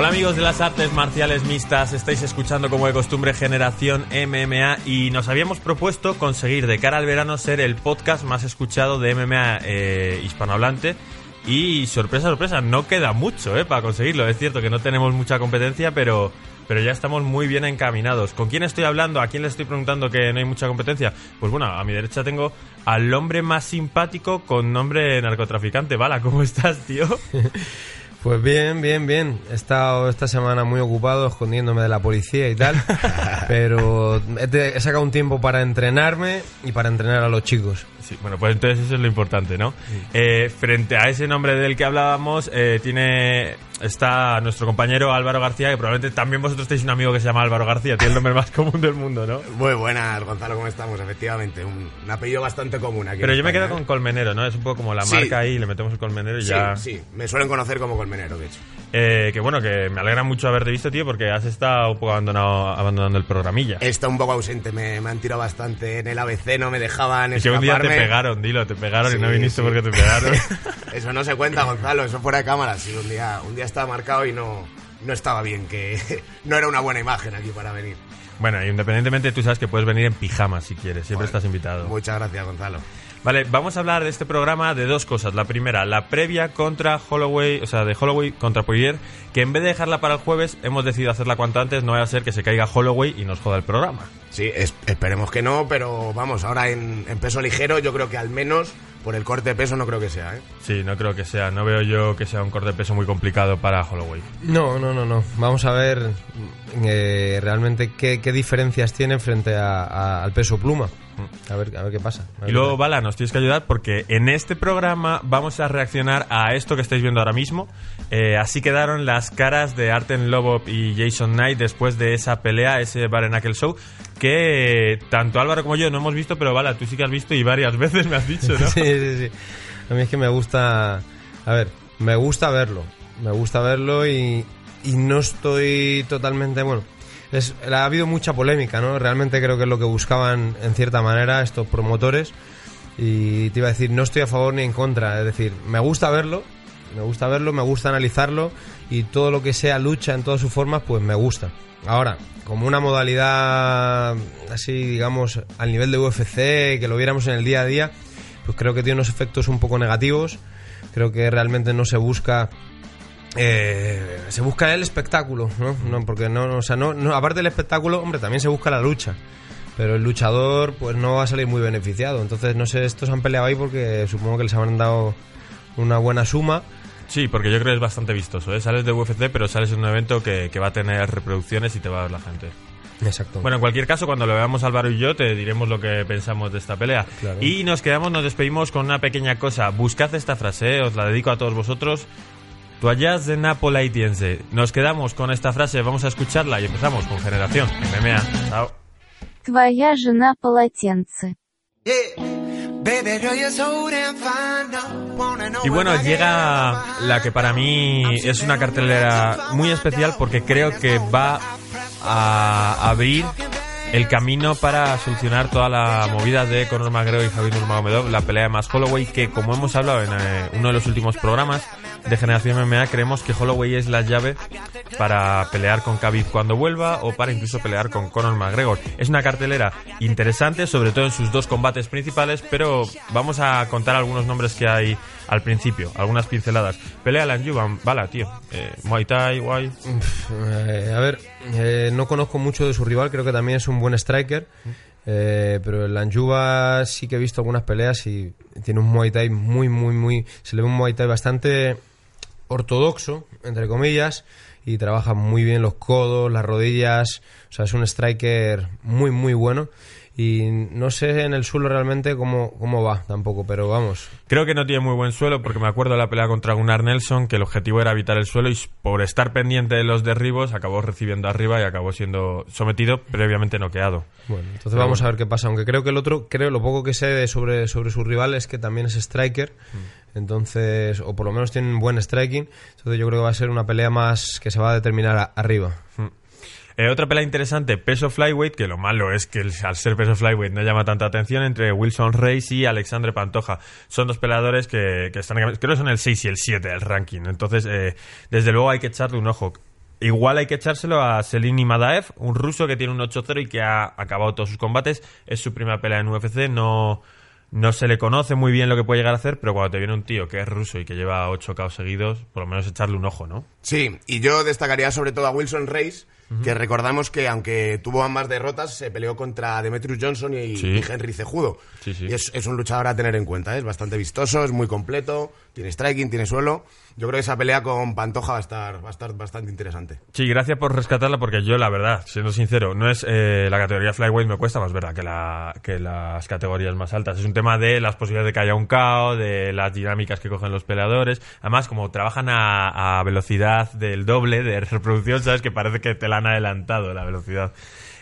Hola amigos de las artes marciales mixtas, estáis escuchando como de costumbre Generación MMA y nos habíamos propuesto conseguir de cara al verano ser el podcast más escuchado de MMA eh, hispanohablante y sorpresa, sorpresa, no queda mucho eh, para conseguirlo. Es cierto que no tenemos mucha competencia, pero, pero ya estamos muy bien encaminados. ¿Con quién estoy hablando? ¿A quién le estoy preguntando que no hay mucha competencia? Pues bueno, a mi derecha tengo al hombre más simpático con nombre narcotraficante. Bala, ¿cómo estás, tío? Pues bien, bien, bien. He estado esta semana muy ocupado escondiéndome de la policía y tal, pero he, he sacado un tiempo para entrenarme y para entrenar a los chicos. Sí, bueno, pues entonces eso es lo importante, ¿no? Eh, frente a ese nombre del que hablábamos, eh, tiene está nuestro compañero Álvaro García, que probablemente también vosotros tenéis un amigo que se llama Álvaro García, tiene el nombre más común del mundo, ¿no? Muy buenas, Gonzalo, ¿cómo estamos? Efectivamente, un, un apellido bastante común aquí. Pero en yo me quedo ¿eh? con Colmenero, ¿no? Es un poco como la Sí. marca ahí, le metemos el Colmenero y Sí, ya... sí, me suelen conocer como colmenero, de hecho. Eh, que bueno, que me alegra mucho haberte visto, tío, porque has estado un poco abandonado, abandonando el programilla. Está un poco ausente, me, me han tirado bastante en el ABC, no me dejaban Y que un día te escaparme. Pegaron, dilo, te pegaron y Sí, no viniste sí. porque te pegaron. Eso no se cuenta, Gonzalo, eso fuera de cámara. Sí, un día, un día estaba marcado y no, no estaba bien, que no era una buena imagen aquí para venir. bueno, independientemente, tú sabes que puedes venir en pijama si quieres, siempre Bueno, estás invitado. Muchas gracias, Gonzalo. Vale, vamos a hablar de este programa de dos cosas. La primera, la previa contra Holloway, o sea, de Holloway contra Poirier, que en vez de dejarla para el jueves, hemos decidido hacerla cuanto antes, no vaya a ser que se caiga Holloway y nos joda el programa. Sí, es- esperemos que no, pero vamos, ahora en, en peso ligero yo creo que al menos por el corte de peso no creo que sea, ¿eh? Sí, no creo que sea, no veo yo que sea un corte de peso muy complicado para Holloway. No, no, no, no. Vamos a ver eh, realmente qué, qué diferencias tiene frente a- a- al peso pluma. A ver, a ver qué pasa. Ver Y luego, Bala, nos tienes que ayudar porque en este programa vamos a reaccionar a esto que estáis viendo ahora mismo. Eh, así quedaron las caras de Arten Lobov y Jason Knight después de esa pelea, ese Bare Knuckle Show, que tanto Álvaro como yo no hemos visto, pero Bala, tú sí que has visto y varias veces me has dicho, ¿no? sí, sí, sí. A mí es que me gusta. A ver, me gusta verlo. Me gusta verlo y, y no estoy totalmente. Bueno, es, ha habido mucha polémica, ¿no? Realmente creo que es lo que buscaban en cierta manera estos promotores. Y te iba a decir, no estoy a favor ni en contra. Es decir, me gusta verlo. Me gusta verlo, me gusta analizarlo y todo lo que sea lucha en todas sus formas, pues me gusta. Ahora, como una modalidad así, digamos, al nivel de UFC, que lo viéramos en el día a día, pues creo que tiene unos efectos un poco negativos. Creo que realmente no se busca. eh, se busca el espectáculo, ¿no? no porque no, o sea, no, no, aparte del espectáculo, hombre, también se busca la lucha. Pero el luchador, pues no va a salir muy beneficiado. Entonces, no sé, estos han peleado ahí porque supongo que les habrán dado una buena suma. Sí, porque yo creo que es bastante vistoso, ¿eh? Sales de UFC, pero sales en un evento que, que va a tener reproducciones y te va a ver la gente. Exacto. Bueno, en cualquier caso, cuando lo veamos Álvaro y yo, te diremos lo que pensamos de esta pelea. Claro. Y nos quedamos, nos despedimos con una pequeña cosa. Buscad esta frase, ¿eh? os la dedico a todos vosotros. Toallas de Napolitense. Nos quedamos con esta frase, vamos a escucharla y empezamos con Generación MMA. Chao. Твоя жена полотенце. Y bueno, llega la que para mí es una cartelera muy especial porque creo que va a abrir el camino para solucionar toda la movida de Conor McGregor y Javier Nurmagomedov, la pelea de más Holloway, que como hemos hablado en eh, uno de los últimos programas de Generación MMA, creemos que Holloway es la llave para pelear con Khabib cuando vuelva o para incluso pelear con Conor McGregor. Es una cartelera interesante, sobre todo en sus dos combates principales, pero vamos a contar algunos nombres que hay al principio, algunas pinceladas. Pelea la Juvan, bala, tío. Eh, Muay Thai, guay. Eh, a ver, eh, no conozco mucho de su rival, creo que también es un buen striker. eh, pero el Anjuba sí que he visto algunas peleas y tiene un Muay Thai muy, muy, muy. Se le ve un Muay Thai bastante ortodoxo, entre comillas, y trabaja muy bien los codos, las rodillas. O sea, es un striker muy, muy bueno. Y no sé en el suelo realmente cómo, cómo va tampoco, pero vamos. Creo que no tiene muy buen suelo porque me acuerdo de la pelea contra Gunnar Nelson que el objetivo era evitar el suelo y por estar pendiente de los derribos acabó recibiendo arriba y acabó siendo sometido previamente noqueado. Bueno, entonces vamos a ver qué pasa, aunque creo que el otro, creo lo poco que sé sobre, sobre su rival es que también es striker. Entonces, o por lo menos tienen buen striking. Entonces yo creo que va a ser una pelea más que se va a determinar a- arriba. Eh, otra pelea interesante, peso flyweight, que lo malo es que al ser peso flyweight no llama tanta atención, entre Wilson Reis y Alexandre Pantoja. Son dos peleadores que, que están, creo que son el 6 y el 7 del ranking. Entonces, eh, desde luego hay que echarle un ojo. Igual hay que echárselo a Selini Madaev, un ruso que tiene un 8-0 y que ha acabado todos sus combates. Es su primera pelea en UFC, no, no se le conoce muy bien lo que puede llegar a hacer, pero cuando te viene un tío que es ruso y que lleva 8 KO seguidos, por lo menos echarle un ojo, ¿no? Sí, y yo destacaría sobre todo a Wilson Que recordamos que aunque tuvo ambas derrotas, se peleó contra Demetrius Johnson y, Sí. y Henry Cejudo. Sí, sí. Y es, es un luchador a tener en cuenta, ¿eh? es bastante vistoso, es muy completo, tiene striking, tiene suelo. Yo creo que esa pelea con Pantoja va a estar, va a estar bastante interesante. Sí, gracias por rescatarla porque yo, la verdad, siendo sincero, no es eh, la categoría flyweight me cuesta más verdad que, la, que las categorías más altas. Es un tema de las posibilidades de que haya un caos, de las dinámicas que cogen los peleadores. Además, como trabajan a, a velocidad del doble de reproducción, sabes que parece que te la han adelantado la velocidad.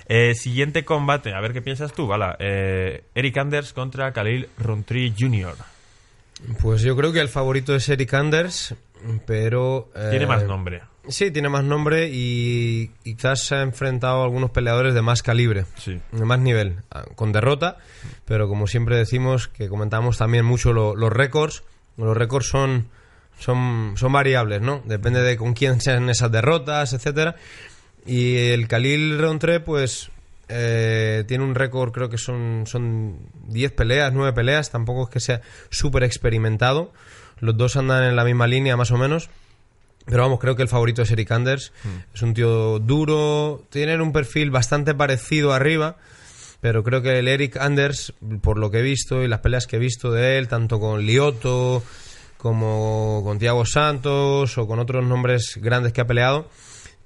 Eh, siguiente combate, a ver qué piensas tú, Bala. Eh, Eric Anders contra Khalil Rountree Jr. Pues yo creo que el favorito es Eric Anders, pero... eh, Tiene más nombre. Sí, tiene más nombre y quizás se ha enfrentado a algunos peleadores de más calibre, Sí. de más nivel, ah, con derrota, pero como siempre decimos, que comentamos también mucho lo- los récords, los récords son, son, son variables, ¿no? Depende de con quién sean esas derrotas, etcétera. Y el Khalil Rountree, pues, eh, tiene un récord, creo que son, son 10 peleas, 9 peleas, tampoco es que sea súper experimentado. Los dos andan en la misma línea, más o menos. Pero vamos, creo que el favorito es Eric Anders. Es un tío duro, tiene un perfil bastante parecido arriba, pero creo que el Eric Anders, por lo que he visto y las peleas que he visto de él, tanto con Lioto como con Thiago Santos o con otros nombres grandes que ha peleado,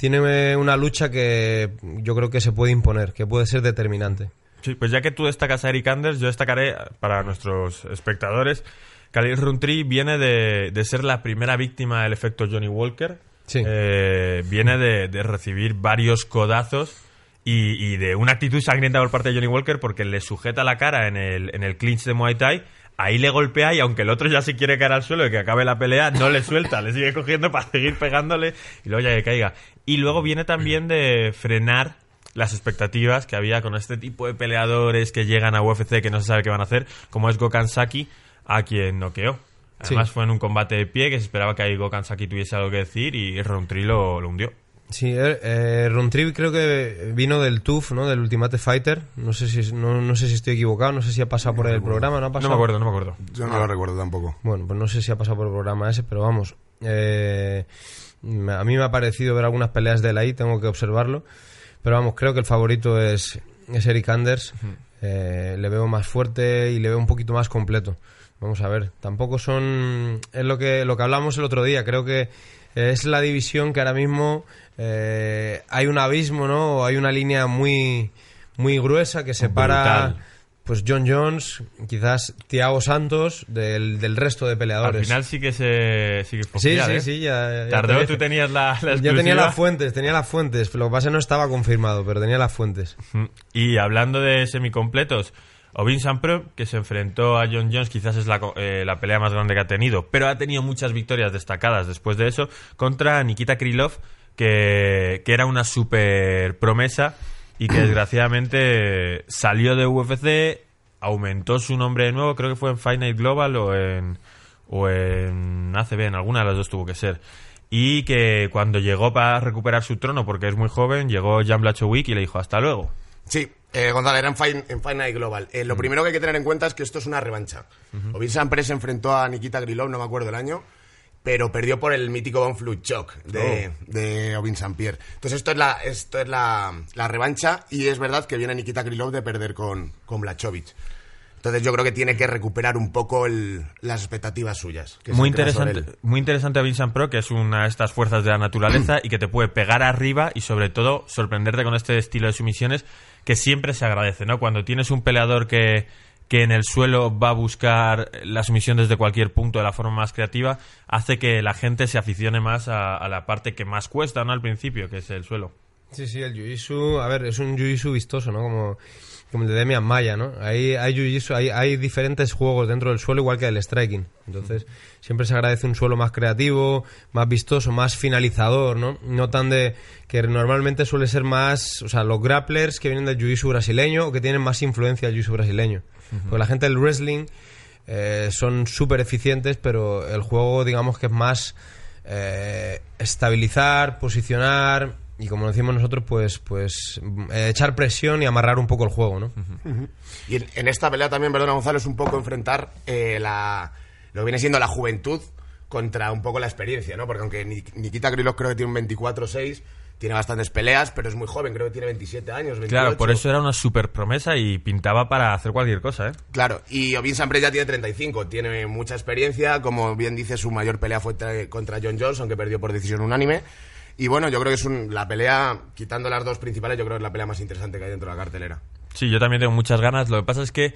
tiene una lucha que yo creo que se puede imponer, que puede ser determinante. Sí, pues ya que tú destacas a Eric Anders, yo destacaré para nuestros espectadores. Khalil Rountree viene de, de ser la primera víctima del efecto Johnny Walker. Sí. Eh, viene de, de recibir varios codazos y, y de una actitud sangrienta por parte de Johnny Walker porque le sujeta la cara en el, en el clinch de Muay Thai. Ahí le golpea y aunque el otro ya se quiere caer al suelo y que acabe la pelea, no le suelta, le sigue cogiendo para seguir pegándole y luego ya que caiga. Y luego viene también de frenar las expectativas que había con este tipo de peleadores que llegan a UFC que no se sabe qué van a hacer, como es Gokhan Saki, a quien noqueó. Además Sí. fue en un combate de pie que se esperaba que ahí Gokhan Saki tuviese algo que decir y Rountree lo, lo hundió. Sí, eh, eh, creo que vino del TUF, ¿no? Del Ultimate Fighter. No sé si no, no sé si estoy equivocado, no sé si ha pasado por el programa, ¿no ha No pasado? me acuerdo, no me acuerdo. Yo no lo recuerdo tampoco. Bueno, pues no sé si ha pasado por el programa ese, pero vamos. eh, a mí me ha parecido ver algunas peleas de él ahí, tengo que observarlo. Pero vamos, creo que el favorito es, es Eric Anders. Eh, le veo más fuerte y le veo un poquito más completo. Vamos a ver, tampoco son. Es lo que, lo que hablamos el otro día. Creo que es la división que ahora mismo eh, hay un abismo, ¿no? O hay una línea muy, muy gruesa que separa. Brutal. Pues John Jones, quizás Thiago Santos, del, del resto de Al peleadores. final sí que se sí que fue Sí, fiar, sí, ¿eh? sí, ya, ya Tardó, te tú tenías la, la Ya tenía las fuentes, tenía las fuentes. Lo que pasa es que no estaba confirmado, pero tenía las fuentes. Y hablando de semicompletos, Ovin Pro, que se enfrentó a John Jones, quizás es la, eh, la pelea más grande que ha tenido, pero ha tenido muchas victorias destacadas después de eso, contra Nikita Krylov, que, que era una super promesa y que desgraciadamente salió de UFC, aumentó su nombre de nuevo, creo que fue en Fight Night Global o en, o en ACB, en alguna de las dos tuvo que ser. Y que cuando llegó para recuperar su trono, porque es muy joven, llegó Jan Blachowicz y le dijo hasta luego. Sí, eh, Gonzalo, era en Fine, en Night Global. Eh, lo primero que hay que tener en cuenta es que esto es una revancha. Ovin Sampre se enfrentó a Nikita Grilov, no me acuerdo el año, pero perdió por el mítico Von Flute Shock de, de Ovin Saint-Pierre. Entonces esto es, la, esto es la, la revancha y es verdad que viene Nikita Grilov de perder con, con Blachowicz. Entonces yo creo que tiene que recuperar un poco el- las expectativas suyas. que Muy interesante, muy interesante a Vincent Pro, que es una de estas fuerzas de la naturaleza y que te puede pegar arriba y sobre todo sorprenderte con este estilo de sumisiones que siempre se agradece, ¿no? Cuando tienes un peleador que, que en el suelo va a buscar la sumisión desde cualquier punto de la forma más creativa, hace que la gente se aficione más a, a la parte que más cuesta, ¿no? Al principio, que es el suelo. Sí, sí, el jiu-jitsu, a ver, es un jiu-jitsu vistoso, ¿no? Como, como el de Demian Maya, ¿no? Hay, hay hay, hay diferentes juegos dentro del suelo, igual que el striking. Entonces, siempre se agradece un suelo más creativo, más vistoso, más finalizador, ¿no? No tan de... que normalmente suele ser más... O sea, los grapplers que vienen del jiu-jitsu brasileño o que tienen más influencia del jiu-jitsu brasileño. Porque la gente del wrestling eh, son súper eficientes, pero el juego, digamos que es más eh, estabilizar, posicionar y como decimos nosotros, pues, pues eh, echar presión y amarrar un poco el juego, ¿no? Y en, en esta pelea también, perdona Gonzalo, es un poco enfrentar eh, la, lo que viene siendo la juventud contra un poco la experiencia, ¿no? Porque aunque Ni- Nikita Krylov creo que tiene un 24-6, tiene bastantes peleas, pero es muy joven, creo que tiene 27 años, 28. Claro, por eso era una super promesa y pintaba para hacer cualquier cosa, ¿eh? Claro, y Ovin Sampre ya tiene 35, tiene mucha experiencia, como bien dice, su mayor pelea fue tra- contra John Jones, aunque perdió por decisión unánime. Y bueno, yo creo que es un- la pelea, quitando las dos principales, yo creo que es la pelea más interesante que hay dentro de la cartelera. Sí, yo también tengo muchas ganas. Lo que pasa es que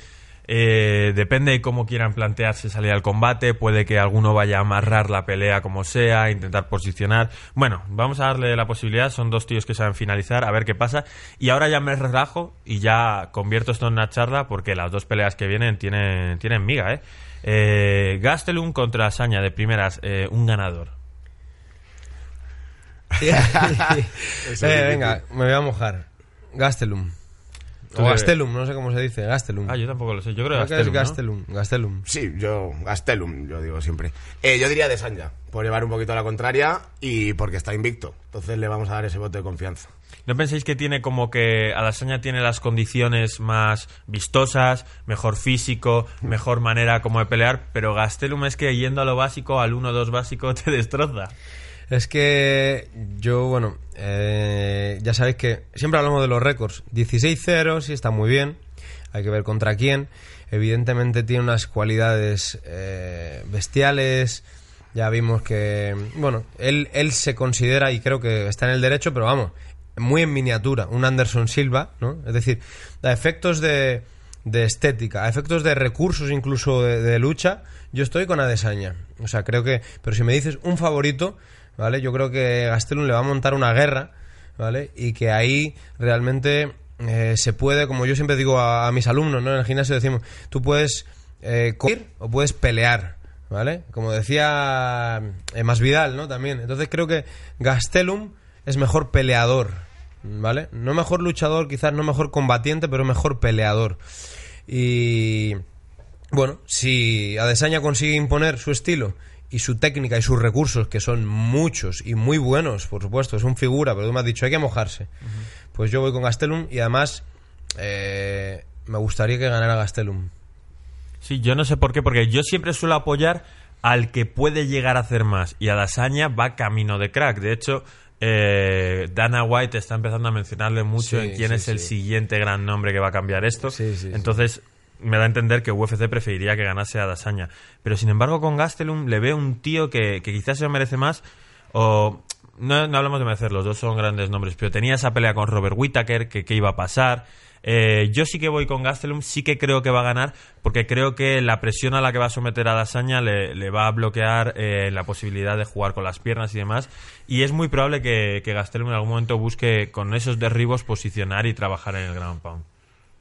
eh, depende de cómo quieran plantearse salir al combate. Puede que alguno vaya a amarrar la pelea como sea, intentar posicionar. Bueno, vamos a darle la posibilidad. Son dos tíos que saben finalizar, a ver qué pasa. Y ahora ya me relajo y ya convierto esto en una charla porque las dos peleas que vienen tienen, tienen miga, ¿eh? eh Gastelum contra Saña de primeras, eh, un ganador. Eh, venga, me voy a mojar. Gastelum. O Gastelum, no sé cómo se dice, Gastelum. Ah, yo tampoco lo sé. Yo creo, Creo que que es Gastelum, ¿no? Gastelum. Gastelum. Sí, yo, Gastelum, yo digo siempre. Eh, yo diría de Sanja, por llevar un poquito a la contraria y porque está invicto. Entonces le vamos a dar ese voto de confianza. ¿No pensáis que tiene como que Adesanya tiene las condiciones más vistosas, mejor físico, mejor manera como de pelear, pero Gastelum es que yendo a lo básico, al 1-2 básico, te destroza? Es que yo, bueno, eh, ya sabéis que siempre hablamos de los récords. 16-0, sí está muy bien. Hay que ver contra quién. Evidentemente tiene unas cualidades eh, bestiales. Ya vimos que, bueno, él, él se considera, y creo que está en el derecho, pero vamos, muy en miniatura, un Anderson Silva, ¿no? Es decir, a efectos de, de estética, a efectos de recursos incluso de, de lucha, yo estoy con Adesanya. O sea, creo que, pero si me dices un favorito, ¿vale? Yo creo que Gastelum le va a montar una guerra, ¿vale? Y que ahí realmente eh, se puede, como yo siempre digo a, mis alumnos, ¿no? En el gimnasio decimos, tú puedes eh, correr o puedes pelear, ¿vale? Como decía eh, Masvidal, ¿no? También. Entonces creo que Gastelum es mejor peleador, ¿vale? No mejor luchador, quizás no mejor combatiente, pero mejor peleador. Y bueno, si Adesanya consigue imponer su estilo y su técnica y sus recursos, que son muchos y muy buenos, por supuesto, es un figura, pero tú me has dicho, hay que mojarse. Pues yo voy con Gastelum y además eh, me gustaría que ganara Gastelum. Sí, yo no sé por qué, porque yo siempre suelo apoyar al que puede llegar a hacer más, y Adesanya va camino de crack. De hecho, eh, Dana White está empezando a mencionarle mucho Sí, en quién sí, es el siguiente gran nombre que va a cambiar esto. Sí, sí, sí. Entonces, me da a entender que UFC preferiría que ganase a Adesanya. Pero sin embargo, con Gastelum le veo un tío que, quizás se lo merece más, o... No, no hablamos de merecer, los dos son grandes nombres, pero tenía esa pelea con Robert Whittaker, que qué iba a pasar. Eh, yo sí que voy con Gastelum, sí que creo que va a ganar, porque creo que la presión a la que va a someter a Dasaña le, le va a bloquear eh, la posibilidad de jugar con las piernas y demás. Y es muy probable que, que Gastelum en algún momento busque con esos derribos posicionar y trabajar en el ground pound.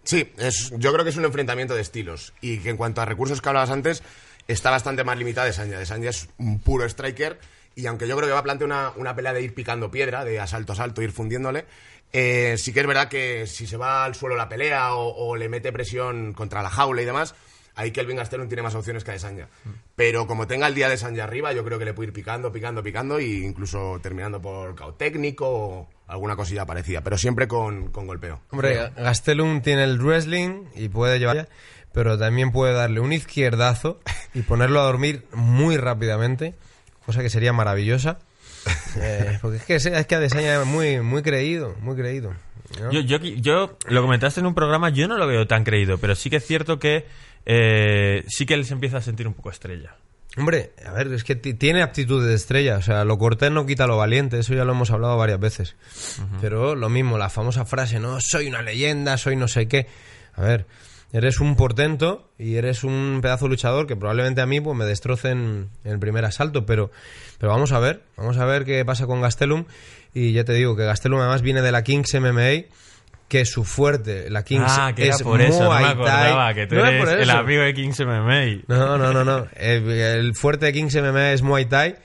Sí, es, yo creo que es un enfrentamiento de estilos y que en cuanto a recursos que hablabas antes, está bastante más limitada de Sanja. De Sanja es un puro striker y aunque yo creo que va a plantear una, una pelea de ir picando piedra, de asalto a asalto, ir fundiéndole, eh, sí que es verdad que si se va al suelo la pelea o, le mete presión contra la jaula y demás, ahí Kelvin Gastelum tiene más opciones que Adesanya. Pero como tenga el día de Sanja arriba, yo creo que le puede ir picando, picando, picando e incluso terminando por cao técnico o alguna cosilla parecida, pero siempre con, con golpeo. Hombre, Gastelum tiene el wrestling y puede llevar, pero también puede darle un izquierdazo y ponerlo a dormir muy rápidamente, cosa que sería maravillosa. Eh, porque es que, es que Adesanya es muy, muy creído, muy creído. ¿no? Yo, yo, yo, lo comentaste en un programa, yo no lo veo tan creído, pero sí que es cierto que eh, sí que él se empieza a sentir un poco estrella. Hombre, a ver, es que ti- tiene aptitud de estrella, o sea, lo cortés no quita lo valiente, eso ya lo hemos hablado varias veces. Pero lo mismo, la famosa frase, no, soy una leyenda, soy no sé qué. A ver, eres un portento y eres un pedazo luchador que probablemente a mí pues me destrocen en el primer asalto, pero, pero vamos a ver, vamos a ver qué pasa con Gastelum. Y ya te digo que Gastelum además viene de la Kings MMA, que su fuerte, la Kings ah, que era es por eso, no me Muay acordaba, Thai. que tú No eres por el amigo de Kings MMA. No, no, no, no. El, el fuerte de Kings MMA es Muay Thai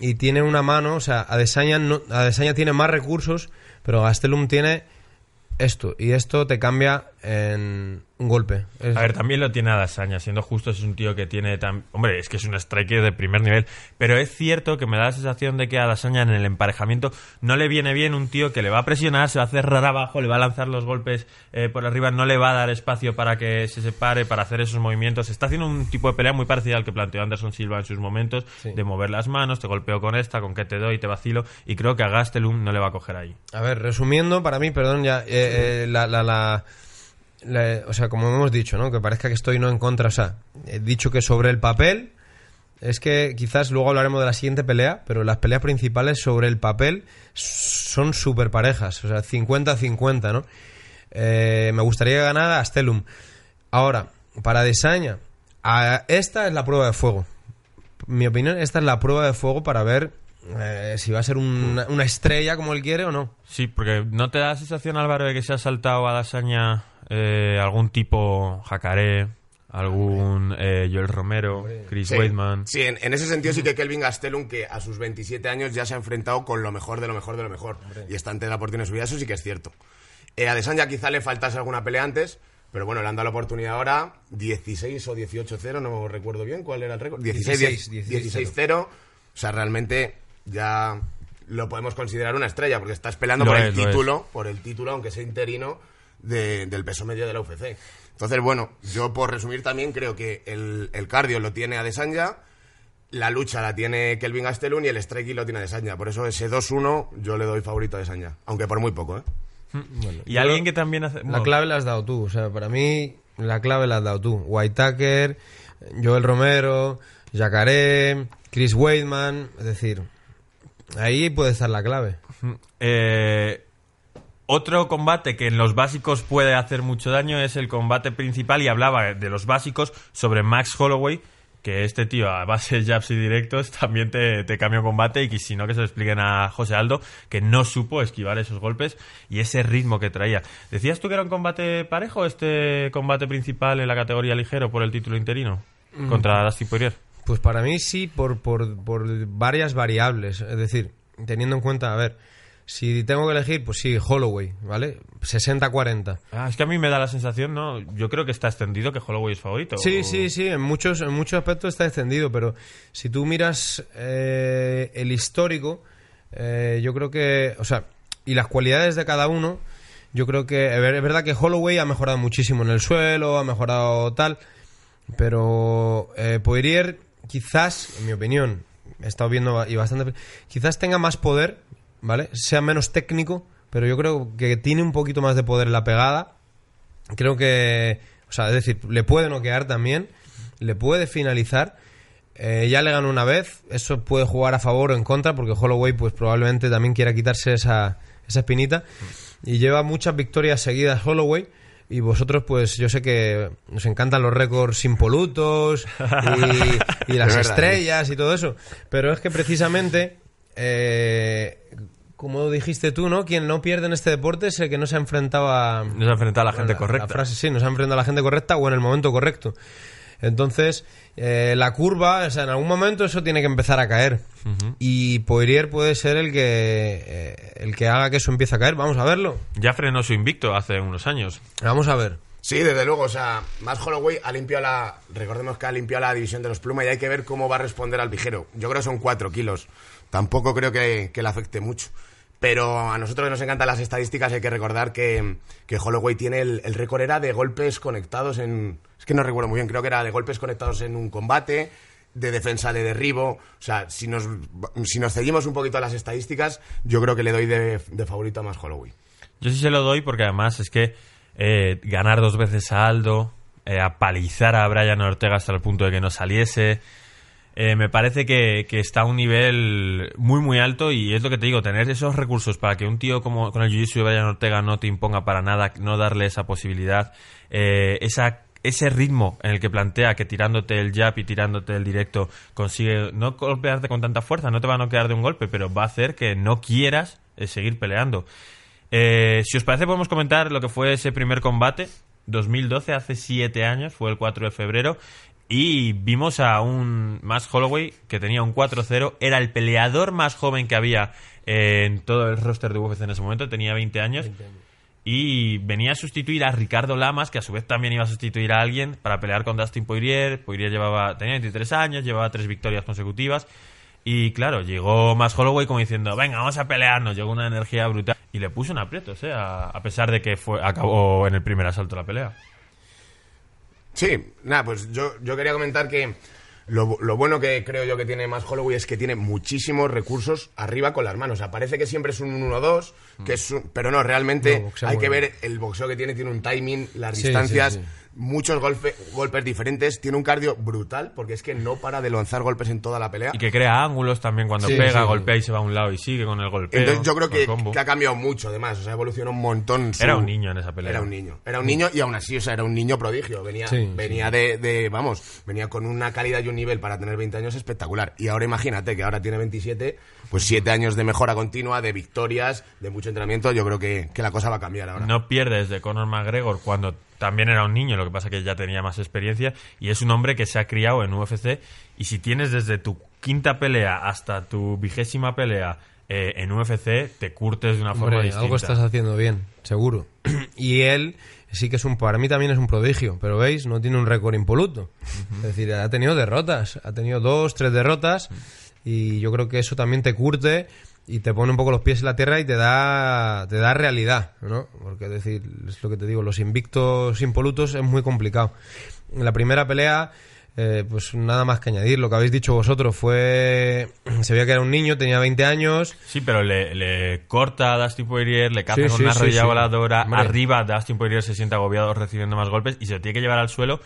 y tiene una mano, o sea, Adesanya, no, Adesanya tiene más recursos, pero Gastelum tiene esto y esto te cambia en un golpe. Es- A ver, también lo tiene Adasaña, siendo justo, es un tío que tiene tan... Hombre, es que es un striker de primer nivel, pero es cierto que me da la sensación de que a Adasaña en el emparejamiento no le viene bien un tío que le va a presionar, se va a cerrar abajo, le va a lanzar los golpes eh, por arriba, no le va a dar espacio para que se separe, para hacer esos movimientos. Está haciendo un tipo de pelea muy parecido al que planteó Anderson Silva en sus momentos, Sí. de mover las manos, te golpeo con esta, con qué te doy, te vacilo, y creo que a Gastelum no le va a coger ahí. A ver, resumiendo, para mí, perdón, ya, eh, eh, la, la, la- o sea, como hemos dicho, ¿no? Que parezca que estoy no en contra, o sea, he dicho que sobre el papel, es que quizás luego hablaremos de la siguiente pelea, pero las peleas principales sobre el papel son súper parejas, o sea, 50-50, ¿no? Eh, me gustaría ganar a Astelum. Ahora, para Desaña, esta es la prueba de fuego. Mi opinión, esta es la prueba de fuego para ver eh, si va a ser una, una estrella como él quiere o no. Sí, porque ¿no te da la sensación, Álvaro, de que se ha saltado a Dasaña eh, algún tipo Jacaré, algún eh, Joel Romero, Chris Sí, Weidman? sí, en, en ese sentido sí que Kelvin Gastelum, que a sus 27 años ya se ha enfrentado con lo mejor de lo mejor de lo mejor. Y está ante la oportunidad de su vida, eso sí que es cierto. Eh, a Desanya quizá le faltase alguna pelea antes, pero bueno, le han dado la oportunidad ahora, 16 o 18-0, no recuerdo bien cuál era el récord. 16 16, 16-0. O sea, realmente ya lo podemos considerar una estrella, porque estás peleando Lo por el es, título, por el título, aunque sea interino, de- del peso medio de la UFC. Entonces, bueno, yo por resumir también creo que el, el cardio lo tiene Adesanya, la lucha la tiene Kelvin Gastelum y el striking lo tiene Adesanya. Por eso ese 2-1 yo le doy favorito a Adesanya, aunque por muy poco, ¿eh? Y alguien que también hace... La bueno, clave la has dado tú, o sea, para mí la clave la has dado tú. Whitaker, Joel Romero, Jacaré, Chris Weidman, es decir, ahí puede estar la clave. eh, otro combate que en los básicos puede hacer mucho daño es el combate principal y hablaba de los básicos sobre Max Holloway, que este tío a base de jabs y directos también te, te cambia combate y que si no que se lo expliquen a José Aldo, que no supo esquivar esos golpes y ese ritmo que traía. ¿Decías tú que era un combate parejo este combate principal en la categoría ligero por el título interino contra Dustin Poirier? Pues para mí sí, por, por, por varias variables. Es decir, teniendo en cuenta, a ver, si tengo que elegir, pues sí, Holloway, ¿vale? 60-40. Ah, es que a mí me da la sensación, ¿no? Yo creo que está extendido que Holloway es favorito. Sí, O- sí, sí, en muchos, en muchos aspectos está extendido, pero si tú miras eh, el histórico, eh, yo creo que, o sea, y las cualidades de cada uno, yo creo que es verdad que Holloway ha mejorado muchísimo en el suelo, ha mejorado tal, pero eh, Poirier quizás, en mi opinión, he estado viendo y bastante, quizás tenga más poder, ¿vale? Sea menos técnico, pero yo creo que tiene un poquito más de poder en la pegada creo que, o sea, es decir, le puede noquear también, le puede finalizar. Eh, ya le ganó una vez, eso puede jugar a favor o en contra, porque Holloway pues probablemente también quiera quitarse esa, esa espinita. Y lleva muchas victorias seguidas Holloway. Y vosotros, pues yo sé que os encantan los récords impolutos y, y las Es verdad, estrellas y todo eso. Pero es que precisamente, eh, como dijiste tú, ¿no? Quien no pierde en este deporte es el que no se ha enfrentado a, No se ha enfrentado a la gente la- correcta. La frase, sí, nos ha enfrentado a la gente correcta o en el momento correcto. Entonces, eh, la curva, o sea, en algún momento eso tiene que empezar a caer. Y Poirier puede ser el que, eh, el que haga que eso empiece a caer. Vamos a verlo. Ya frenó su invicto hace unos años. Vamos a ver. Sí, desde luego, o sea, más Holloway ha limpiado la. Recordemos que ha limpiado la división de los plumas y hay que ver cómo va a responder al ligero. Yo creo que son 4 kilos. Tampoco creo que, que le afecte mucho. Pero a nosotros que nos encantan las estadísticas hay que recordar que, que Holloway tiene el, el récord era de golpes conectados en. Es que no recuerdo muy bien, creo que era de golpes conectados en un combate. de defensa, de derribo. O sea, si nos, si nos un poquito a las estadísticas, yo creo que le doy de, de favorito a más Holloway. Yo sí se lo doy porque además es que eh, ganar dos veces a Aldo, eh, apalizar a Brian Ortega hasta el punto de que no saliese, eh, me parece que, que está a un nivel muy muy alto y es lo que te digo, tener esos recursos para que un tío como con el Jiu-Jitsu de Brian Ortega no te imponga para nada, no darle esa posibilidad, eh, esa ese ritmo en el que plantea que tirándote el jab y tirándote el directo consigue no golpearte con tanta fuerza, no te va a noquear de un golpe, pero va a hacer que no quieras eh, seguir peleando. Eh, si os parece, podemos comentar lo que fue ese primer combate. 2012, hace siete años, fue el 4 de febrero. Y vimos a un Max Holloway que tenía un 4-0. Era el peleador más joven que había en todo el roster de UFC en ese momento. Tenía 20 años. Y venía a sustituir a Ricardo Lamas, que a su vez también iba a sustituir a alguien para pelear con Dustin Poirier. Poirier llevaba, tenía 23 años, llevaba tres victorias consecutivas. Y claro, llegó más Holloway como diciendo, venga, vamos a pelearnos. Llegó una energía brutal. Y le puso un aprieto, ¿eh? a, a pesar de que fue, acabó en el primer asalto la pelea. Sí, nada, pues yo, yo quería comentar que lo, lo bueno que creo yo que tiene más Holloway es que tiene muchísimos recursos arriba con las manos. O sea, parece que siempre es un 1-2, que es un- pero no, realmente No, hay que ver el boxeo que tiene, tiene un timing, las Sí, distancias, sí, sí. Muchos golpe- golpes diferentes, tiene un cardio brutal, porque es que no para de lanzar golpes en toda la pelea. Y que crea ángulos también cuando Sí, pega, sí. golpea y se va a un lado y sigue con el golpeo. Entonces yo creo que, ha cambiado mucho, además, o sea, evolucionó un montón. su- Era un niño en esa pelea. Era un niño, era un niño y aún así, o sea, era un niño prodigio. Venía, Sí, venía De, de, vamos, venía con una calidad y un nivel para tener 20 años espectacular. Y ahora imagínate que ahora tiene 27, pues 7 años de mejora continua, de victorias, de mucho entrenamiento. Yo creo que, que la cosa va a cambiar ahora. No pierdes de Conor McGregor cuando también era un niño, lo que pasa que ya tenía más experiencia y es un hombre que se ha criado en UFC y si tienes desde tu quinta pelea hasta tu vigésima pelea eh, en UFC, te curtes de una forma Hombre, distinta. algo estás haciendo bien, seguro. y él sí que es un, para mí también es un prodigio, pero veis, no tiene un récord impoluto. Es decir, ha tenido derrotas, ha tenido dos, tres derrotas y yo creo que eso también te curte y te pone un poco los pies en la tierra y te da, te da realidad, ¿no? Porque es decir, es lo que te digo, los invictos impolutos es muy complicado. En la primera pelea, eh, pues nada más que añadir, lo que habéis dicho vosotros fue, se veía que era un niño, tenía 20 años, Sí, pero le, le corta a Dustin Poirier, le caza Sí, con sí, una sí, rodilla voladora, arriba Dustin Poirier se siente agobiado recibiendo más golpes y se tiene que llevar al suelo.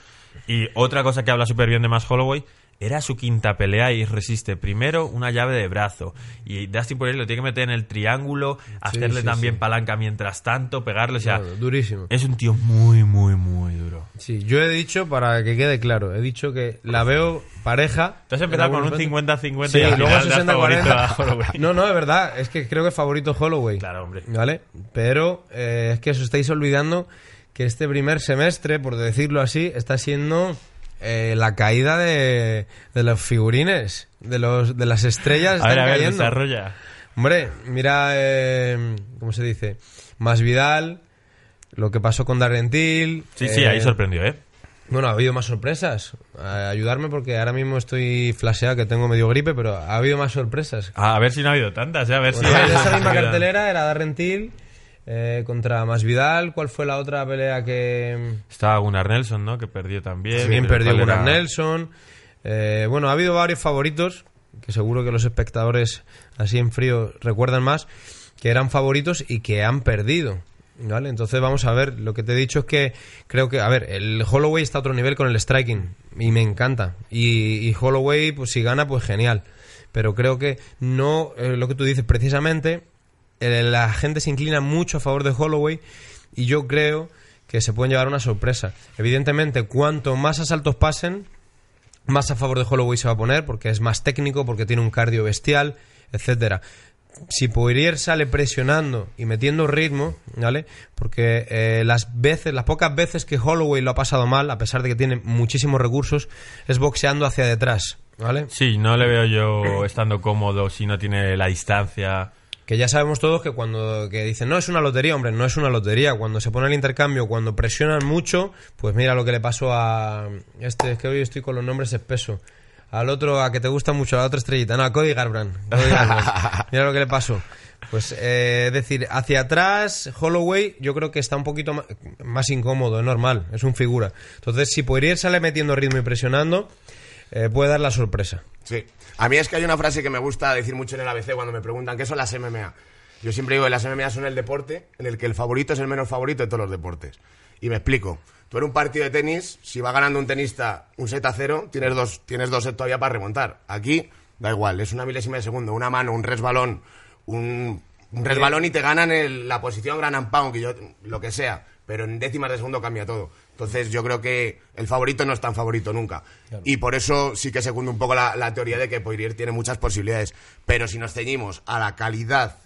Y otra cosa que habla súper bien de más Holloway, era su quinta pelea y resiste primero una llave de brazo. Y Dustin Poirier lo tiene que meter en el triángulo, hacerle sí, también sí. palanca mientras tanto, pegarle. O sea, Claro, durísimo. es un tío muy, muy, muy duro. Sí, yo he dicho, para que quede claro, he dicho que la veo pareja. Te has empezado con un algunos momentos. 50-50 Sí, y al luego final das favorito a 60-40. Holloway. No, no, es verdad. Es que creo que favorito Holloway. Claro, hombre. ¿Vale? Pero eh, es que os estáis olvidando que este primer semestre, por decirlo así, está siendo eh, la caída de, de los figurines, de, los, de las estrellas. A ver, a ver, cayendo. desarrolla. Hombre, mira, eh, ¿cómo se dice? Más Vidal, lo que pasó con Darren Till. Sí, sí, eh, ahí sorprendió, ¿eh? Bueno, ha habido más sorpresas. A- ayudarme porque ahora mismo estoy flasheado, que tengo medio gripe, pero ha habido más sorpresas. A ver si no ha habido tantas, ¿eh? A ver Bueno, si... esa misma cartelera era Darren Till eh, contra Masvidal. ¿Cuál fue la otra pelea que Estaba Gunnar Nelson, ¿no? Que perdió también. también perdió ¿cuál Gunnar era? Nelson? Eh, bueno, ha habido varios favoritos que seguro que los espectadores así en frío recuerdan más que eran favoritos y que han perdido. ¿Vale? Entonces vamos a ver, lo que te he dicho es que creo que, a ver, el Holloway está a otro nivel con el striking y me encanta. Y, y Holloway, pues si gana, pues genial. Pero creo que no, eh, lo que tú dices precisamente, la gente se inclina mucho a favor de Holloway y yo creo que se pueden llevar una sorpresa. Evidentemente, cuanto más asaltos pasen, más a favor de Holloway se va a poner porque es más técnico, porque tiene un cardio bestial, etcétera. Si Poirier sale presionando y metiendo ritmo, ¿vale? Porque eh, las veces, las pocas veces que Holloway lo ha pasado mal, a pesar de que tiene muchísimos recursos, es boxeando hacia detrás, ¿vale? Sí, no le veo yo estando cómodo si no tiene la distancia. Que ya sabemos todos que cuando que dicen, no es una lotería, hombre, no es una lotería. Cuando se pone el intercambio, cuando presionan mucho, pues mira lo que le pasó a. Este, es que hoy estoy con los nombres espeso. Al otro, a que te gusta mucho, a la otra estrellita. No, a Cody Garbrandt. Cody Garbrandt. mira lo que le pasó. Pues, eh, es decir, hacia atrás, Holloway, yo creo que está un poquito ma- más, incómodo, es normal, es un figura. Entonces, si Poirier sale metiendo ritmo y presionando, eh, puede dar la sorpresa. Sí. A mí es que hay una frase que me gusta decir mucho en el ABC cuando me preguntan qué son las MMA. Yo siempre digo que las MMA son el deporte en el que el favorito es el menos favorito de todos los deportes. Y me explico. Tú eres un partido de tenis, si va ganando un tenista un set a cero, tienes dos, tienes dos sets todavía para remontar. Aquí, da igual, es una milésima de segundo, una mano, un resbalón, un, resbalón y te ganan el- la posición gran and pound, yo, lo que sea. Pero en décimas de segundo cambia todo. Entonces yo creo que el favorito no es tan favorito nunca. Y por eso sí que segundo un poco la, la teoría de que Poirier tiene muchas posibilidades. Pero si nos ceñimos a la calidad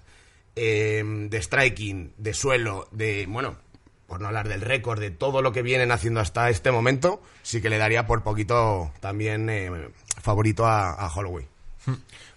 eh, de striking, de suelo, de, bueno, por no hablar del récord, de todo lo que vienen haciendo hasta este momento, sí que le daría por poquito también eh, favorito a, a Holloway.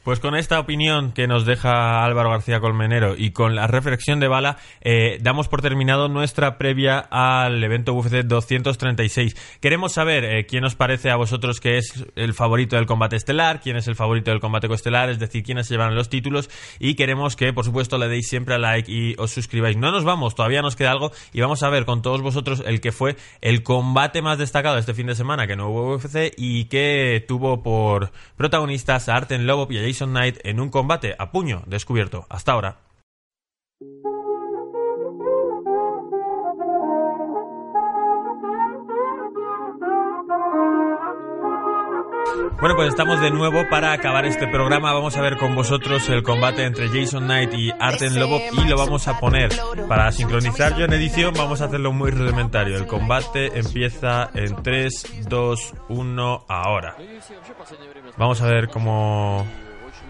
Pues con esta opinión que nos deja Álvaro García Colmenero y con la reflexión de Bala, eh, damos por terminado nuestra previa al evento UFC 236. Queremos saber eh, quién os parece a vosotros que es el favorito del combate estelar, quién es el favorito del combate coestelar, es decir, quiénes se llevan los títulos y queremos que, por supuesto, le deis siempre a like y os suscribáis. No nos vamos, todavía nos queda algo y vamos a ver con todos vosotros el que fue el combate más destacado este fin de semana que no hubo UFC y que tuvo por protagonistas a Arten Lobov y Jason Knight en un combate a puño descubierto. Hasta ahora. Bueno, pues estamos de nuevo para acabar este programa. Vamos a ver con vosotros el combate entre Jason Knight y Arten Lobov y lo vamos a poner para sincronizar yo en edición. Vamos a hacerlo muy rudimentario. El combate empieza en 3, 2, 1, ahora. Vamos a ver cómo.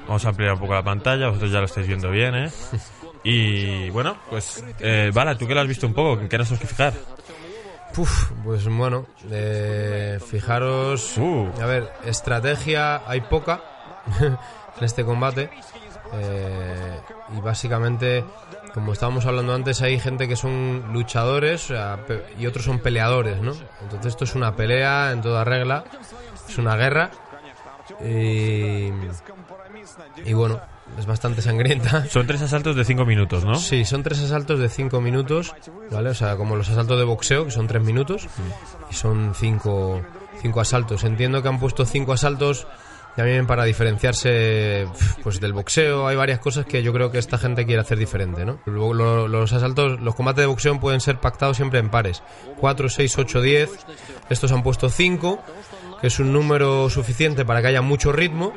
Vamos a ampliar un poco la pantalla. Vosotros ya lo estáis viendo bien, ¿eh? Y bueno, pues. Eh, Vara, tú que lo has visto un poco, ¿en qué nos tenemos que fijar? Puf, pues bueno, eh, fijaros. Uh. A ver, estrategia hay poca en este combate. eh, y básicamente, como estábamos hablando antes, hay gente que son luchadores o sea, pe- y otros son peleadores, ¿no? Entonces, esto es una pelea en toda regla, es una guerra. Y, y bueno, es bastante sangrienta. Son tres asaltos de 5 minutos, ¿no? Sí, son tres asaltos de cinco minutos, ¿vale? O sea, como los asaltos de boxeo, que son tres minutos, y son cinco, cinco asaltos. Entiendo que han puesto cinco asaltos también para diferenciarse pues del boxeo. Hay varias cosas que yo creo que esta gente quiere hacer diferente, ¿no? Los asaltos, los combates de boxeo pueden ser pactados siempre en pares. 4, 6, 8, 10. Estos han puesto 5, que es un número suficiente para que haya mucho ritmo,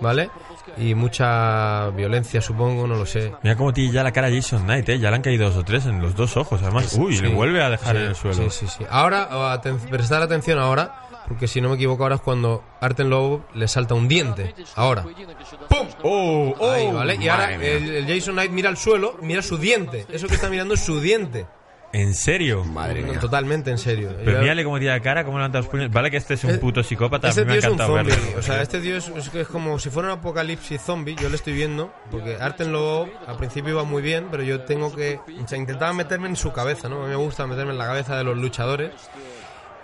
¿vale? Y mucha violencia, supongo, no lo sé. Mira cómo tiene ya la cara Jason Knight, ¿eh? Ya le han caído dos o tres en los dos ojos, además. Uy, Sí. le vuelve a dejar Sí, en el suelo. Sí, sí, sí. Ahora, aten- prestar atención ahora, porque si no me equivoco, ahora es cuando Arten Lowe le salta un diente. Ahora. ¡Pum! ¡Oh! oh. Ahí, ¿vale? Y madre ahora el, el Jason Knight mira al suelo, mira su diente. Eso que está mirando es su diente. ¿En serio? Madre mía. Totalmente en serio. Pero Yo- mírale cómo tiene la cara, cómo levanta los puños. Vale que este es un Eh, puto psicópata, Este a mí me tío ha es un encantado zombie. verlo. O sea, este tío es, es que es como si fuera un apocalipsis zombie. Yo le estoy viendo. Porque Arten Lowe al principio iba muy bien, pero yo tengo que. O sea, intentaba meterme en su cabeza, ¿no? A mí me gusta meterme en la cabeza de los luchadores.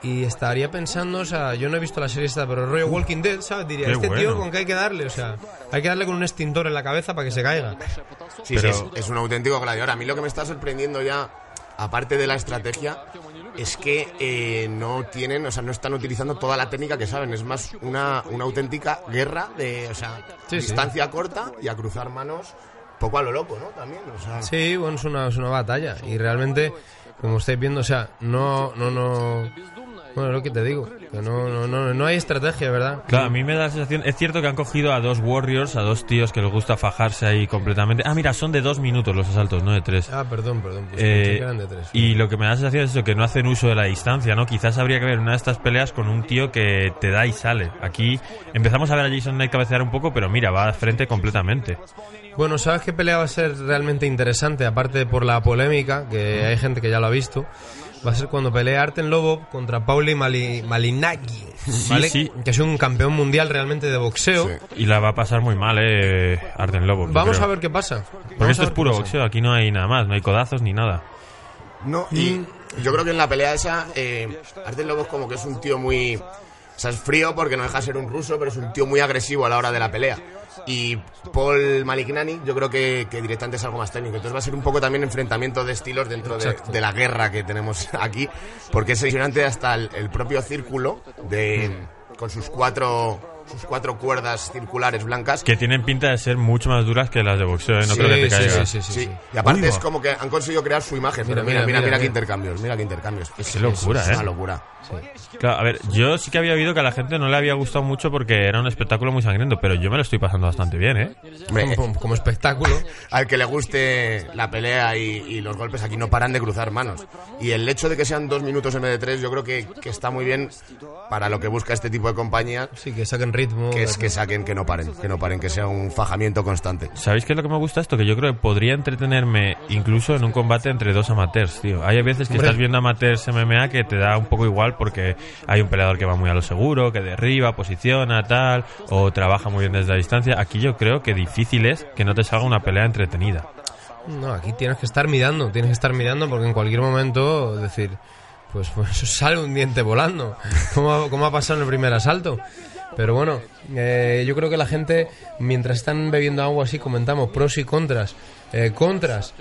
Y estaría pensando, o sea, yo no he visto la serie esta, pero el rollo Walking Dead, ¿sabes? Diría, Qué este tío bueno. con qué hay que darle, o sea, hay que darle con un extintor en la cabeza para que se caiga. Sí, Pero- sí, es, es un auténtico gladiador. A mí lo que me está sorprendiendo ya, aparte de la estrategia, es que eh, no tienen, o sea, no están utilizando toda la técnica que saben. Es más una, una auténtica guerra de, o sea, Sí, sí. distancia corta y a cruzar manos poco a lo loco, ¿no? También, o sea. Sí, bueno, es una, es una batalla. Y realmente, como estáis viendo, o sea, no, no, no. Bueno, lo que te digo, que no, no, no, no hay estrategia, ¿verdad? Claro, a mí me da la sensación. Es cierto que han cogido a dos Warriors, a dos tíos que les gusta fajarse ahí completamente. Ah, mira, son de dos minutos los asaltos, no de tres. Ah, perdón, perdón, pues Eh, eran de tres. y lo que me da la sensación es eso, que no hacen uso de la distancia, ¿no? Quizás habría que ver una de estas peleas con un tío que te da y sale. Aquí empezamos a ver a Jason Knight cabecear un poco, pero mira, va de frente completamente. Bueno, ¿sabes qué pelea va a ser realmente interesante? Aparte por la polémica, que hay gente que ya lo ha visto. Va a ser cuando pelea Arten Lobo contra Pauli Mali- Malinaki, ¿vale? sí. Que es un campeón mundial realmente de boxeo. Sí. Y la va a pasar muy mal, eh, Arden Lobo. Vamos creo. a ver qué pasa. Porque Vamos esto es puro boxeo, aquí no hay nada más, no hay codazos ni nada. No, y yo creo que en la pelea esa, eh, Arten Lobo es como que es un tío muy. O sea, es frío porque no deja de ser un ruso, pero es un tío muy agresivo a la hora de la pelea. Y Paul Malignani, yo creo que, que directamente es algo más técnico. Entonces va a ser un poco también enfrentamiento de estilos dentro de, la guerra que tenemos aquí, porque es impresionante hasta el, el propio círculo de, con sus cuatro sus cuatro cuerdas circulares blancas. Que tienen pinta de ser mucho más duras que las de boxeo, ¿eh? no Sí, creo que te sí, caiga. sí, sí, Sí, y aparte Uy, es como que han conseguido crear su imagen. Mira, pero mira, mira, mira, mira, mira, qué intercambios, mira qué intercambios. Es, Qué locura, es ¿eh? una locura. Claro, a ver, yo sí que había oído que a la gente no le había gustado mucho porque era un espectáculo muy sangriento, pero yo me lo estoy pasando bastante bien, ¿eh? Hombre, Como, como espectáculo. al que le guste la pelea y, y los golpes aquí no paran de cruzar manos. Y el hecho de que sean dos minutos en vez de tres, yo creo que, que está muy bien para lo que busca este tipo de compañía, Sí, que saquen ritmo. que es que saquen, que no paren, que no paren, que sea un fajamiento constante. ¿Sabéis qué es lo que me gusta esto? Que yo creo que podría entretenerme incluso en un combate entre dos amateurs, tío. Hay veces que Hombre. estás viendo amateurs MMA que te da un poco igual porque hay un peleador que va muy a lo seguro, que derriba, posiciona, tal, o trabaja muy bien desde la distancia. Aquí yo creo que difícil es que no te salga una pelea entretenida. No, aquí tienes que estar mirando, tienes que estar mirando porque en cualquier momento, decir, pues, pues sale un diente volando, como, como ha pasado en el primer asalto. Pero bueno, eh, yo creo que la gente, mientras están bebiendo agua así, comentamos pros y contras. Eh, contras,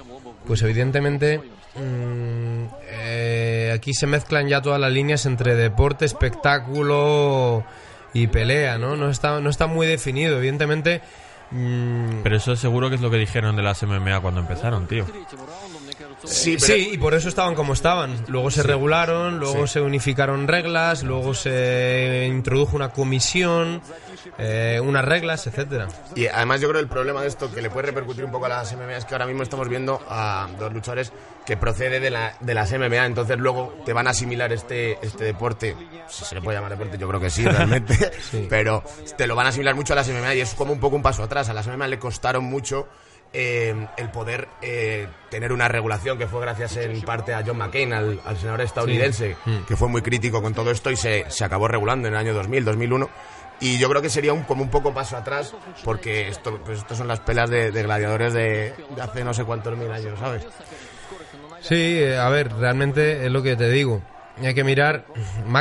pues evidentemente mm, eh, aquí se mezclan ya todas las líneas entre deporte, espectáculo y pelea, ¿no? No está, no está muy definido, evidentemente. mm, Pero eso seguro que es lo que dijeron de las MMA cuando empezaron, tío. Sí, pero- Sí, y por eso estaban como estaban. Luego se regularon, luego se unificaron reglas, luego se introdujo una comisión, eh, unas reglas, etcétera. Y además yo creo que el problema de esto que le puede repercutir un poco a las MMA es que ahora mismo estamos viendo a dos luchadores que procede de, la, de las MMA, entonces luego te van a asimilar este, este deporte, si se le puede llamar deporte, yo creo que sí, realmente, pero te lo van a asimilar mucho a las MMA y es como un poco un paso atrás. A las MMA le costaron mucho eh, el poder eh, tener una regulación que fue gracias en parte a John McCain, al, al senador estadounidense, que fue muy crítico con todo esto y se, se acabó regulando en el año 2000, 2001. Y yo creo que sería un, como un poco paso atrás, porque esto, pues son las pelas de, de gladiadores de, de hace no sé cuántos mil años, ¿sabes? Sí, eh, a ver, realmente es lo que te digo. Hay que mirar,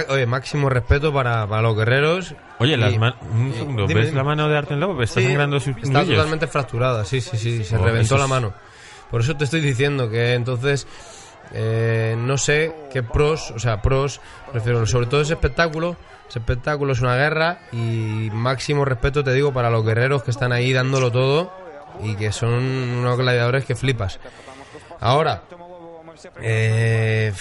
oye, máximo respeto para, para los guerreros. Oye, las Y- man- un segundo, dime, ¿ves dime. la mano de Arten Lobo? Está Sí, sangrando sus Está totalmente fracturada, sí, sí, sí, se Oh, reventó la mano. Por eso te estoy diciendo que entonces eh, no sé qué pros, o sea, pros, prefiero, sobre todo ese espectáculo, ese espectáculo es una guerra y máximo respeto te digo para los guerreros que están ahí dándolo todo y que son unos gladiadores que flipas. Ahora, eh,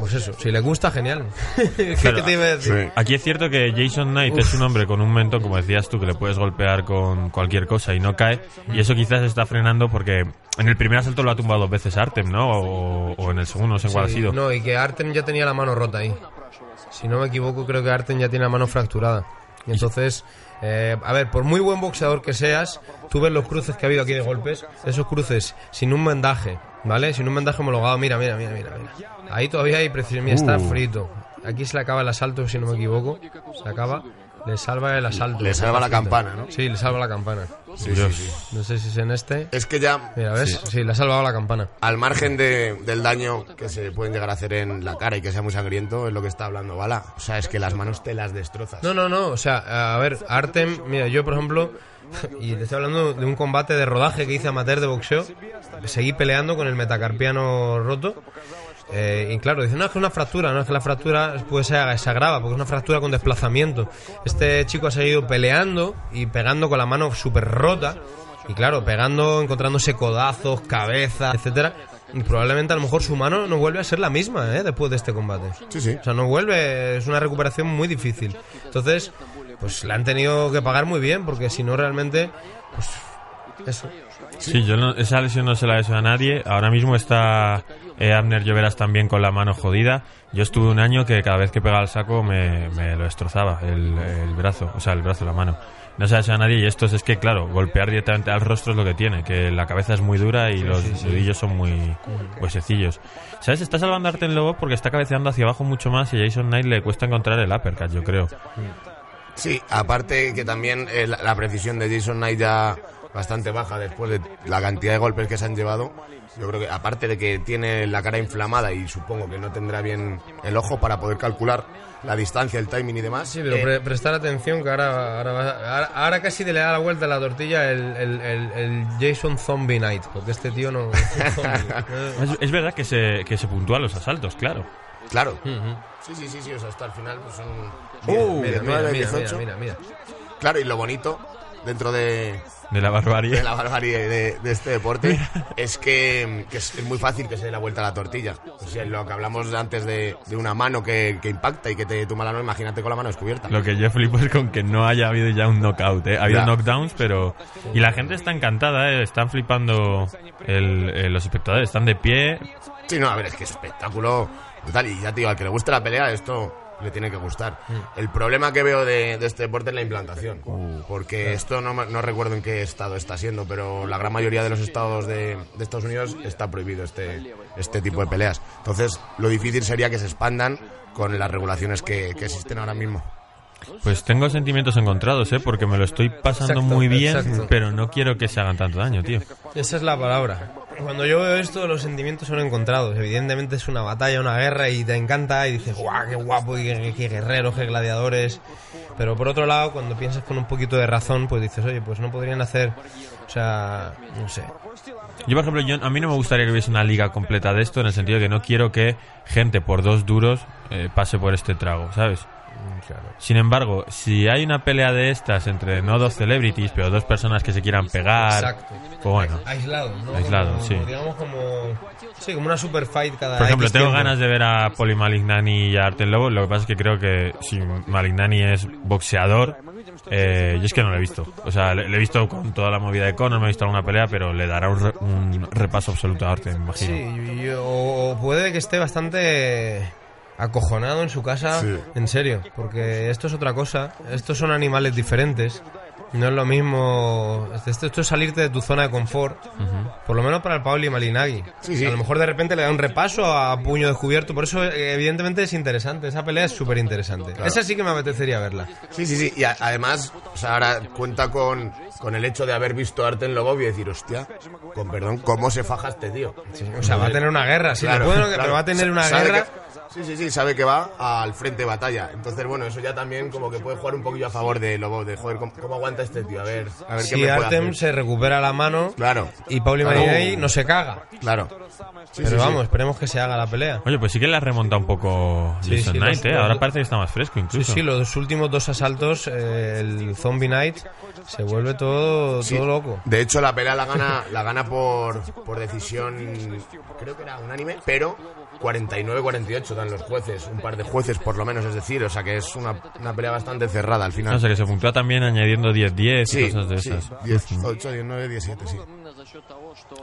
pues eso, si les gusta, genial. ¿Qué te iba a decir? Aquí es cierto que Jason Knight es un hombre con un mentón, como decías tú, que le puedes golpear con cualquier cosa y no cae. Y eso quizás está frenando porque en el primer asalto lo ha tumbado dos veces Artem, ¿no? O, o en el segundo, no sé cuál ha Sí, sido. No, y que Arten ya tenía la mano rota ahí. Si no me equivoco, creo que Arten ya tiene la mano fracturada. Y entonces, eh, a ver, por muy buen boxeador que seas, tú ves los cruces que ha habido aquí de golpes, esos cruces sin un vendaje, ¿vale? Sin un vendaje homologado, mira, mira, mira, mira. mira. Ahí todavía hay precisión, mira, está Uh. frito. Aquí se le acaba el asalto, si no me equivoco. Se acaba, le salva el asalto. Le salva la campana, ¿no? Sí, le salva la campana. Sí, sí, sí. No sé si es en este. Es que ya, Mira, ¿ves? Sí, le ha salvado la campana. al margen de- del daño que se pueden llegar a hacer en la cara y que sea muy sangriento, es lo que está hablando Bala. O sea, es que las manos te las destrozas. No, no, no. O sea, a ver, Artem, mira, yo por ejemplo, y te estoy hablando de un combate de rodaje que hice amateur de boxeo, seguí peleando con el metacarpiano roto. eh, y claro, dicen, no, es que es una fractura, no es que la fractura pues se, se agrava, porque es una fractura con desplazamiento. Este chico ha seguido peleando y pegando con la mano súper rota. Y claro, pegando, encontrándose codazos, cabeza, etcétera. Y probablemente a lo mejor su mano no vuelve a ser la misma, ¿eh? Después de este combate. Sí, sí. O sea, no vuelve, es una recuperación muy difícil. Entonces, pues la han tenido que pagar muy bien, porque si no realmente, pues eso. Sí, yo no- esa lesión no se la deseo a nadie. Ahora mismo está eh, Abner Lloveras también con la mano jodida. Yo estuve un año que cada vez que pegaba el saco me, me lo destrozaba, el, el brazo, o sea, el brazo, la mano. No se la deseo a nadie y esto es que, claro, golpear directamente al rostro es lo que tiene, que la cabeza es muy dura y los nudillos son muy huesecillos. ¿Sabes? Está salvando Arten Lobo porque está cabeceando hacia abajo mucho más y a Jason Knight le cuesta encontrar el uppercut, yo creo. Sí, aparte que también eh, la, la precisión de Jason Knight ya bastante baja después de la cantidad de golpes que se han llevado. Yo creo que aparte de que tiene la cara inflamada y supongo que no tendrá bien el ojo para poder calcular la distancia, el timing y demás. Sí, pero eh, pre- prestar atención que ahora, ahora, va- ahora, ahora casi le da la vuelta a la tortilla el, el, el- el Jason Zombie Knight, porque este tío no... Es, es verdad que se, que se puntúan los asaltos, claro. Claro. Sí, sí, sí, sí, o sea, hasta al final pues son Uh, 10, mira, 9, mira, mira, 18. mira, mira. Claro, y lo bonito dentro de, De la barbarie. de la barbarie de, de este deporte es que, que es muy fácil que se dé la vuelta a la tortilla. O sea, lo que hablamos antes de, de una mano que, que impacta y que te tumba la mano, imagínate con la mano descubierta. Lo que yo flipo es con que no haya habido ya un knockout, ¿eh? Ha habido Ya. knockdowns, pero... Y la gente está encantada, ¿eh? Están flipando el- eh, los espectadores, están de pie. Sí, no, a ver, es que es espectáculo brutal. Y ya te digo, al que le guste la pelea, esto le tiene que gustar. El problema que veo de, de este deporte es la implantación. porque esto no, recuerdo en qué estado está siendo, pero la gran mayoría de los estados de, de Estados Unidos está prohibido este, este tipo de peleas. Entonces, lo difícil sería que se expandan con las regulaciones que, que existen ahora mismo. Pues tengo sentimientos encontrados, ¿eh? Porque me lo estoy pasando Exacto, muy bien, exacto. pero no quiero que se hagan tanto daño, tío. Esa es la palabra. Cuando yo veo esto, los sentimientos son encontrados. Evidentemente es una batalla, una guerra y te encanta y dices, guau, qué guapo, y qué, qué guerreros, qué gladiadores. Pero por otro lado, cuando piensas con un poquito de razón, pues dices, oye, pues no podrían hacer, o sea, no sé. Yo, por ejemplo, yo, a mí no me gustaría que hubiese una liga completa de esto, en el sentido de que no quiero que gente por dos duros eh, pase por este trago, ¿sabes? Sin embargo, si hay una pelea de estas entre no dos celebrities, pero dos personas que se quieran pegar, Exacto. pues bueno. Aislado, ¿no? Aislado, Como- sí. Digamos como, sí, como una super fight cada Por ejemplo, X tengo tiempo. ganas de ver a Poli Malignani y a Arten Lobo. Lo que pasa es que creo que si Malignani es boxeador, eh, yo es que no lo he visto. O sea, le, le he visto con toda la movida de Conor, me he visto alguna pelea, pero le dará un, re- un repaso absoluto a Arten, me imagino. Sí, o puede que esté bastante acojonado en su casa, Sí. en serio, porque esto es otra cosa, estos son animales diferentes, no es lo mismo, esto, esto es salirte de tu zona de confort, por lo menos para el Pauli Malinagui. Sí, sí. A lo mejor de repente le da un repaso a puño descubierto, por eso eh, evidentemente es interesante, esa pelea es súper interesante. Esa sí que me apetecería verla. Sí, sí, sí. Y a- además, o sea, ahora cuenta con, con el hecho de haber visto a Arten Lobov y decir, hostia, con perdón, ¿cómo se faja este tío? O sea, va a tener una guerra, sí, Claro, le puedo- claro. pero va a tener una Sabe guerra... que- sí, sí, sí, sabe que va al frente de batalla. Entonces, bueno, eso ya también como que puede jugar un poquillo a favor de Lobo, de joder, ¿cómo, cómo aguanta este tío? A ver, a ver qué me puede Artem hacer. se recupera la mano Claro, y Pauli Claro. Malinagui no se caga. claro. Sí, Pero sí, sí. vamos, esperemos que se haga la pelea. Oye, pues sí que le ha remontado un poco Sí, Jason sí, Knight, los- ¿eh? Ahora parece que está más fresco Sí, incluso. sí, los últimos dos asaltos, eh, el Zombie Night, se vuelve todo, Sí. todo loco. De hecho, la pelea la gana, la gana por, por decisión, creo que era unánime, pero 49-48 dan los jueces, un par de jueces por lo menos, es decir, o sea que es una, una pelea bastante cerrada al final. No sé, que se puntúa también añadiendo 10-10 y Sí, cosas de sí, esas. 18, 19, 17, sí.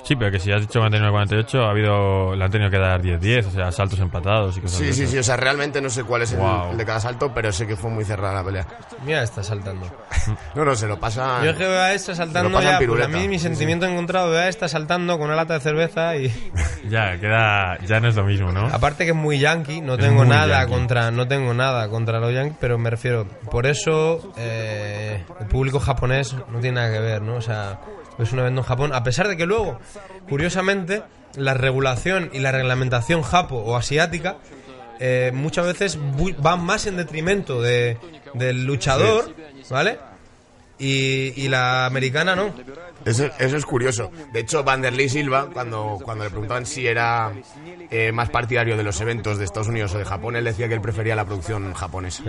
Sí, pero que si has dicho 49-48, ha habido, le han tenido que dar 10-10, o sea, saltos empatados y cosas Sí, sí, esas. sí, o sea, realmente no sé cuál es el, Wow. el de cada salto, pero sé que fue muy cerrada la pelea. Mira, está saltando. No, no, se lo pasa. Yo es que veo a esta Se saltando ya, pues a mí mi Sí, sentimiento encontrado, veo a esta saltando con una lata de cerveza y... Ya, queda, ya no es lo mismo, ¿no? Aparte que es muy yankee, no Es tengo nada yankee. contra no tengo nada contra los yankees, pero me refiero, por eso eh, el público japonés no tiene nada que ver, ¿no? O sea, es un evento en Japón, a pesar de que luego, curiosamente, la regulación y la reglamentación japo o asiática eh, muchas veces van más en detrimento de, del luchador, ¿vale? Y, y la americana no. Eso, eso es curioso. De hecho, Vanderlei Silva, cuando, cuando le preguntaban si era eh, más partidario de los eventos de Estados Unidos o de Japón, él decía que él prefería la producción japonesa.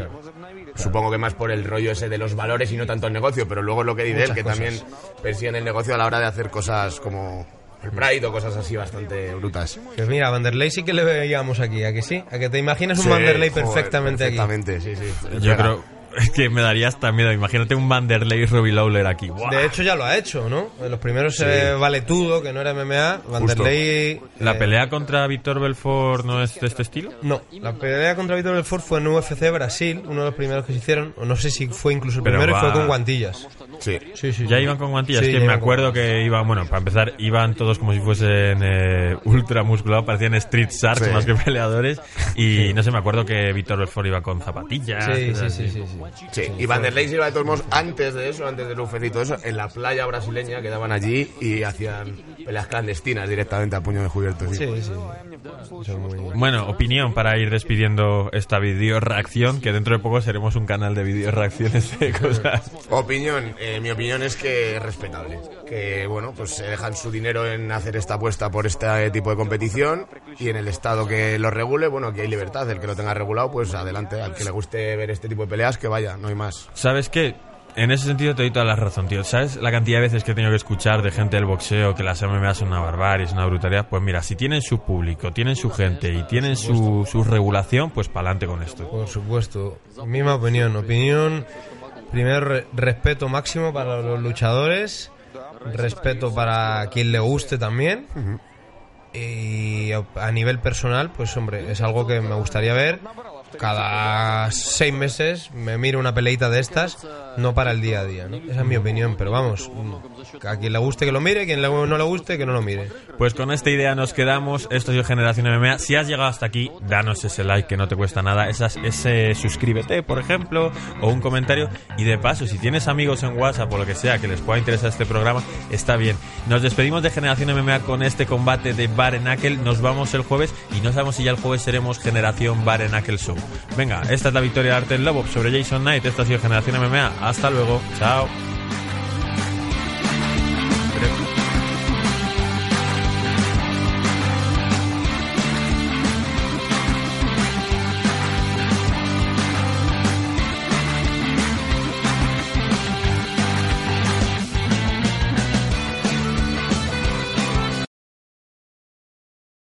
Supongo que más por el rollo ese de los valores y no tanto el negocio, pero luego lo que dice él, que cosas. también persiguen el negocio a la hora de hacer cosas como el Pride o cosas así bastante brutas. Pues mira, Vanderlei sí que le veíamos aquí, ¿a que sí? ¿A que te imaginas un Sí, Vanderlei joder, perfectamente, aquí? Perfectamente, sí, sí. Yo creo es que me daría hasta miedo. Imagínate un Vanderlei Robbie Lawler aquí. ¡Buah! De hecho ya lo ha hecho, ¿no? En los primeros eh, Valetudo, que no era MMA, Vanderlei... ¿La eh, pelea contra Víctor Belfort no es de este estilo? No, la pelea contra Víctor Belfort fue en UFC Brasil, uno de los primeros que se hicieron, o no sé si fue incluso el Pero primero y fue con guantillas. Sí. Sí, sí. Ya sí. iban con guantillas, Sí, que me con acuerdo que iban, bueno, para empezar, iban todos como si fuesen eh, ultra musculados, parecían street sharks Sí. más que peleadores. Y no sé, me acuerdo que Víctor Belfort iba con zapatillas. Sí, sí, sí, así. Sí, sí. Sí, y Vanderlei Silva de todos modos, antes de eso, antes del UFC y todo eso, en la playa brasileña quedaban allí y hacían peleas clandestinas directamente a puño de cubierto. Sí, sí. Muy... Bueno, opinión para ir despidiendo esta video reacción, que dentro de poco seremos un canal de video reacciones de cosas. Opinión, eh, mi opinión es que es respetable. Que bueno, pues se dejan su dinero en hacer esta apuesta por este tipo de competición y en el estado que lo regule, bueno, aquí hay libertad. El que lo tenga regulado, pues adelante. Al que le guste ver este tipo de peleas, que vaya, no hay más. ¿Sabes qué? En ese sentido te doy toda la razón, tío. ¿Sabes la cantidad de veces que he tenido que escuchar de gente del boxeo que las MMA son una barbarie, es una brutalidad? Pues mira, si tienen su público, tienen su gente y tienen su, su regulación, pues para adelante con esto. Por supuesto. Misma opinión. Opinión, primero re- respeto máximo para los luchadores, respeto para quien le guste también. Y a nivel personal, pues hombre, es algo que me gustaría ver. Cada seis meses me miro una peleita de estas, no para el día a día, ¿no? Esa es mi opinión, pero vamos, a quien le guste que lo mire, quien le- no le guste que no lo mire. Pues con esta idea nos quedamos. Esto ha sido Generación MMA. Si has llegado hasta aquí, danos ese like que no te cuesta nada. Esas, ese suscríbete, por ejemplo, o un comentario. Y de paso, si tienes amigos en WhatsApp o lo que sea que les pueda interesar este programa, está bien. Nos despedimos de Generación MMA con este combate de Barenacle. Nos vamos el jueves y no sabemos si ya el jueves seremos Generación Barenacle Show. Venga, esta es la victoria de Arten Lobo sobre Jason Knight. Esto ha sido Generación MMA. Hasta luego. Chao.